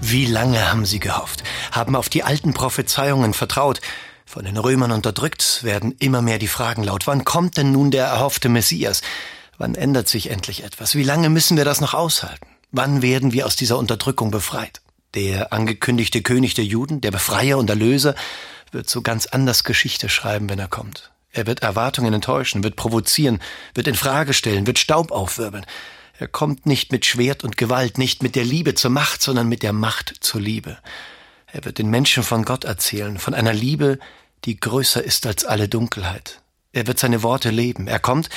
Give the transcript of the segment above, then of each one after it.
Wie lange haben sie gehofft, haben auf die alten Prophezeiungen vertraut, von den Römern unterdrückt, werden immer mehr die Fragen laut. Wann kommt denn nun der erhoffte Messias? Wann ändert sich endlich etwas? Wie lange müssen wir das noch aushalten? Wann werden wir aus dieser Unterdrückung befreit? Der angekündigte König der Juden, der Befreier und Erlöser, wird so ganz anders Geschichte schreiben, wenn er kommt. Er wird Erwartungen enttäuschen, wird provozieren, wird in Frage stellen, wird Staub aufwirbeln. Er kommt nicht mit Schwert und Gewalt, nicht mit der Liebe zur Macht, sondern mit der Macht zur Liebe. Er wird den Menschen von Gott erzählen, von einer Liebe, die größer ist als alle Dunkelheit. Er wird seine Worte leben. Er kommt,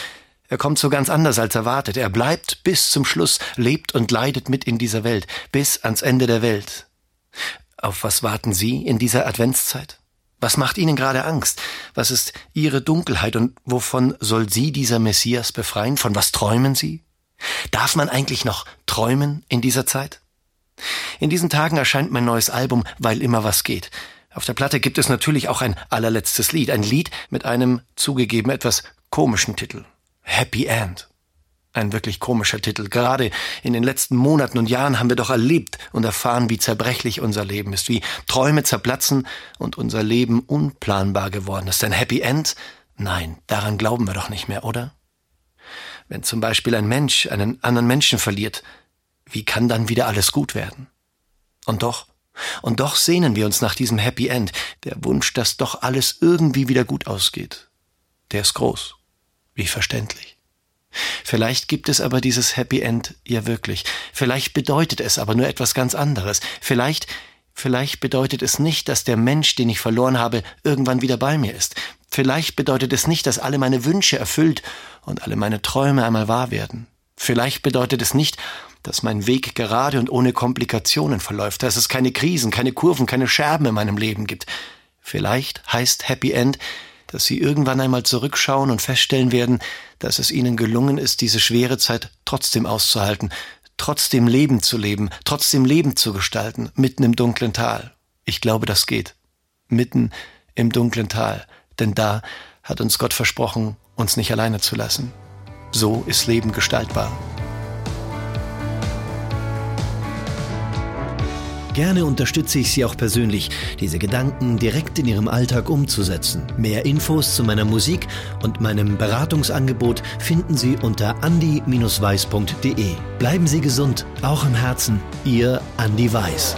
er kommt so ganz anders als erwartet. Er bleibt bis zum Schluss, lebt und leidet mit in dieser Welt, bis ans Ende der Welt. Auf was warten Sie in dieser Adventszeit? Was macht Ihnen gerade Angst? Was ist Ihre Dunkelheit und wovon soll Sie dieser Messias befreien? Von was träumen Sie? Darf man eigentlich noch träumen in dieser Zeit? In diesen Tagen erscheint mein neues Album, weil immer was geht. Auf der Platte gibt es natürlich auch ein allerletztes Lied, ein Lied mit einem zugegeben etwas komischen Titel. Happy End. Ein wirklich komischer Titel. Gerade in den letzten Monaten und Jahren haben wir doch erlebt und erfahren, wie zerbrechlich unser Leben ist, wie Träume zerplatzen und unser Leben unplanbar geworden ist. Ein Happy End? Nein, daran glauben wir doch nicht mehr, oder? Wenn zum Beispiel ein Mensch einen anderen Menschen verliert, wie kann dann wieder alles gut werden? Und doch, und doch sehnen wir uns nach diesem Happy End, der Wunsch, dass doch alles irgendwie wieder gut ausgeht. Der ist groß. Wie verständlich. Vielleicht gibt es aber dieses Happy End ja wirklich. Vielleicht bedeutet es aber nur etwas ganz anderes. Vielleicht, vielleicht bedeutet es nicht, dass der Mensch, den ich verloren habe, irgendwann wieder bei mir ist. Vielleicht bedeutet es nicht, dass alle meine Wünsche erfüllt und alle meine Träume einmal wahr werden. Vielleicht bedeutet es nicht, dass mein Weg gerade und ohne Komplikationen verläuft, dass es keine Krisen, keine Kurven, keine Scherben in meinem Leben gibt. Vielleicht heißt Happy End, dass Sie irgendwann einmal zurückschauen und feststellen werden, dass es Ihnen gelungen ist, diese schwere Zeit trotzdem auszuhalten, trotzdem Leben zu leben, trotzdem Leben zu gestalten, mitten im dunklen Tal. Ich glaube, das geht. Mitten im dunklen Tal denn da hat uns Gott versprochen, uns nicht alleine zu lassen. So ist Leben gestaltbar. Gerne unterstütze ich Sie auch persönlich, diese Gedanken direkt in Ihrem Alltag umzusetzen. Mehr Infos zu meiner Musik und meinem Beratungsangebot finden Sie unter andi-weiß.de. Bleiben Sie gesund, auch im Herzen. Ihr Andi Weiß.